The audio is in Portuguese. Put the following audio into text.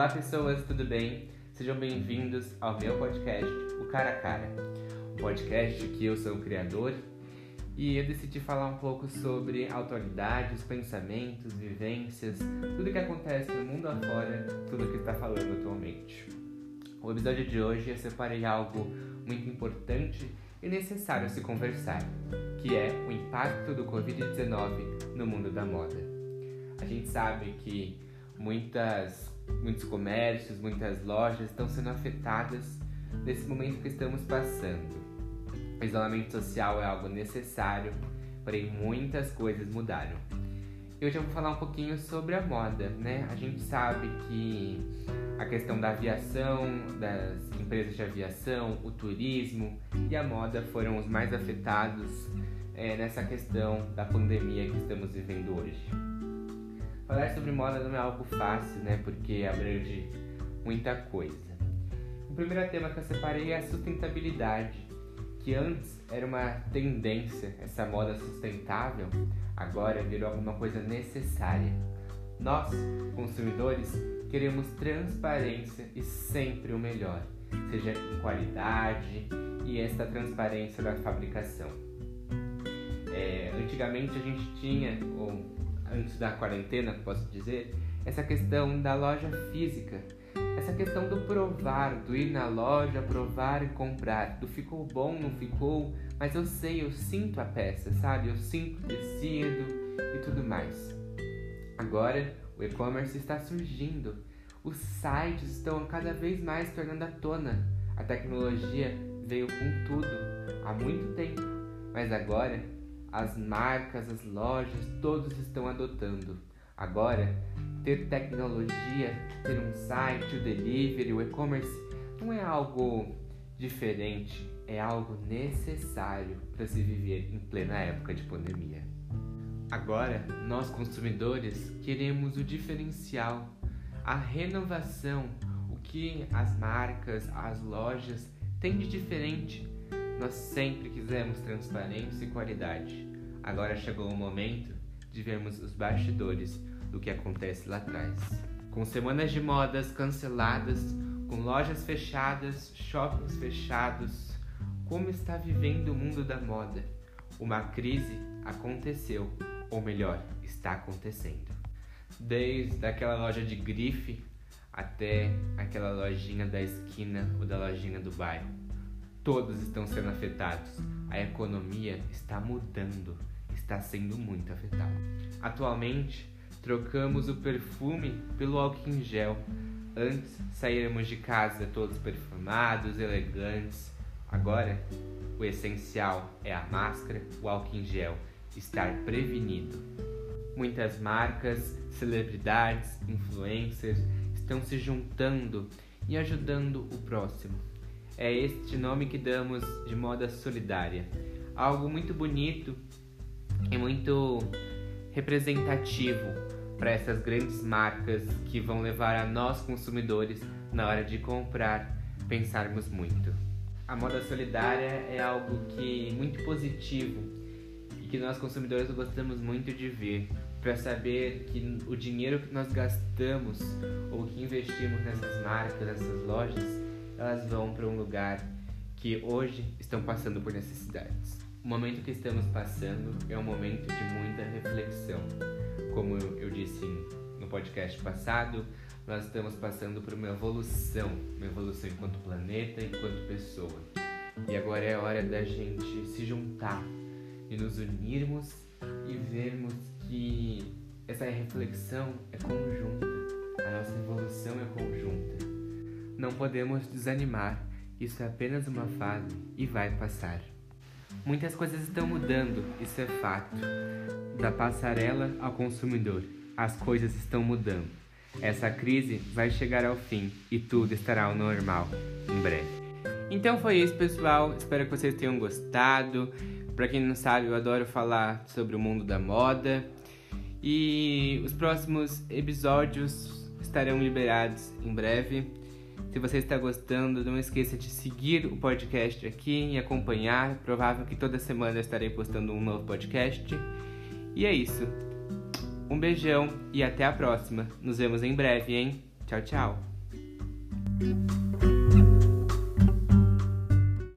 Olá pessoas, tudo bem? Sejam bem-vindos ao meu podcast, o Cara a Cara. Um podcast que eu sou o criador e eu decidi falar um pouco sobre atualidades, pensamentos, vivências, tudo que acontece no mundo afora, tudo que está falando atualmente. O episódio de hoje eu separei algo muito importante e necessário se conversar, que é o impacto do Covid-19 no mundo da moda. A gente sabe que muitas, muitos comércios, muitas lojas estão sendo afetadas nesse momento que estamos passando. O isolamento social é algo necessário, porém muitas coisas mudaram. E hoje eu vou falar um pouquinho sobre a moda, né? A gente sabe que a questão da aviação, das empresas de aviação, o turismo e a moda foram os mais afetados é, nessa questão da pandemia que estamos vivendo hoje. Falar sobre moda não é algo fácil, né? Porque abrange muita coisa. O primeiro tema que eu separei é a sustentabilidade, que antes era uma tendência, essa moda sustentável, agora virou alguma coisa necessária. Nós, consumidores, queremos transparência e sempre o melhor, seja em qualidade e esta transparência da fabricação. É, antigamente a gente tinha, ou antes da quarentena, posso dizer, essa questão da loja física, essa questão do provar, do ir na loja, provar e comprar, do ficou bom, não ficou, mas eu sei, eu sinto a peça, sabe? Eu sinto o tecido e tudo mais. Agora o e-commerce está surgindo. Os sites estão cada vez mais tornando à tona. A tecnologia veio com tudo há muito tempo, mas agora as marcas, as lojas, todos estão adotando. Agora, ter tecnologia, ter um site, o delivery, o e-commerce não é algo diferente, é algo necessário para se viver em plena época de pandemia. Agora, nós consumidores queremos o diferencial, a renovação, o que as marcas, as lojas têm de diferente. Nós sempre quisemos transparência e qualidade. Agora chegou o momento de vermos os bastidores do que acontece lá atrás. Com semanas de modas canceladas, com lojas fechadas, shoppings fechados, como está vivendo o mundo da moda? Uma crise aconteceu ou melhor, está acontecendo. Desde aquela loja de grife até aquela lojinha da esquina ou da lojinha do bairro. Todos estão sendo afetados. A economia está mudando, está sendo muito afetada. Atualmente, trocamos o perfume pelo álcool em gel. Antes saíamos de casa todos perfumados, elegantes. Agora, o essencial é a máscara, o álcool em gel estar prevenido. Muitas marcas, celebridades, influencers estão se juntando e ajudando o próximo. É este nome que damos de moda solidária. Algo muito bonito e muito representativo para essas grandes marcas que vão levar a nós consumidores na hora de comprar pensarmos muito. A moda solidária é algo que muito positivo que nós consumidores gostamos muito de ver, para saber que o dinheiro que nós gastamos ou que investimos nessas marcas, nessas lojas, elas vão para um lugar que hoje estão passando por necessidades. O momento que estamos passando é um momento de muita reflexão. Como eu disse no podcast passado, nós estamos passando por uma evolução, uma evolução enquanto planeta, enquanto pessoa. E agora é hora da gente se juntar de nos unirmos e vermos que essa reflexão é conjunta, a nossa evolução é conjunta. Não podemos desanimar, isso é apenas uma fase e vai passar. Muitas coisas estão mudando, isso é fato. Da passarela ao consumidor, as coisas estão mudando. Essa crise vai chegar ao fim e tudo estará ao normal em breve. Então foi isso, pessoal. Espero que vocês tenham gostado. Para quem não sabe, eu adoro falar sobre o mundo da moda. E os próximos episódios estarão liberados em breve. Se você está gostando, não esqueça de seguir o podcast aqui e acompanhar. Provável que toda semana eu estarei postando um novo podcast. E é isso. Um beijão e até a próxima. Nos vemos em breve, hein? Tchau, tchau.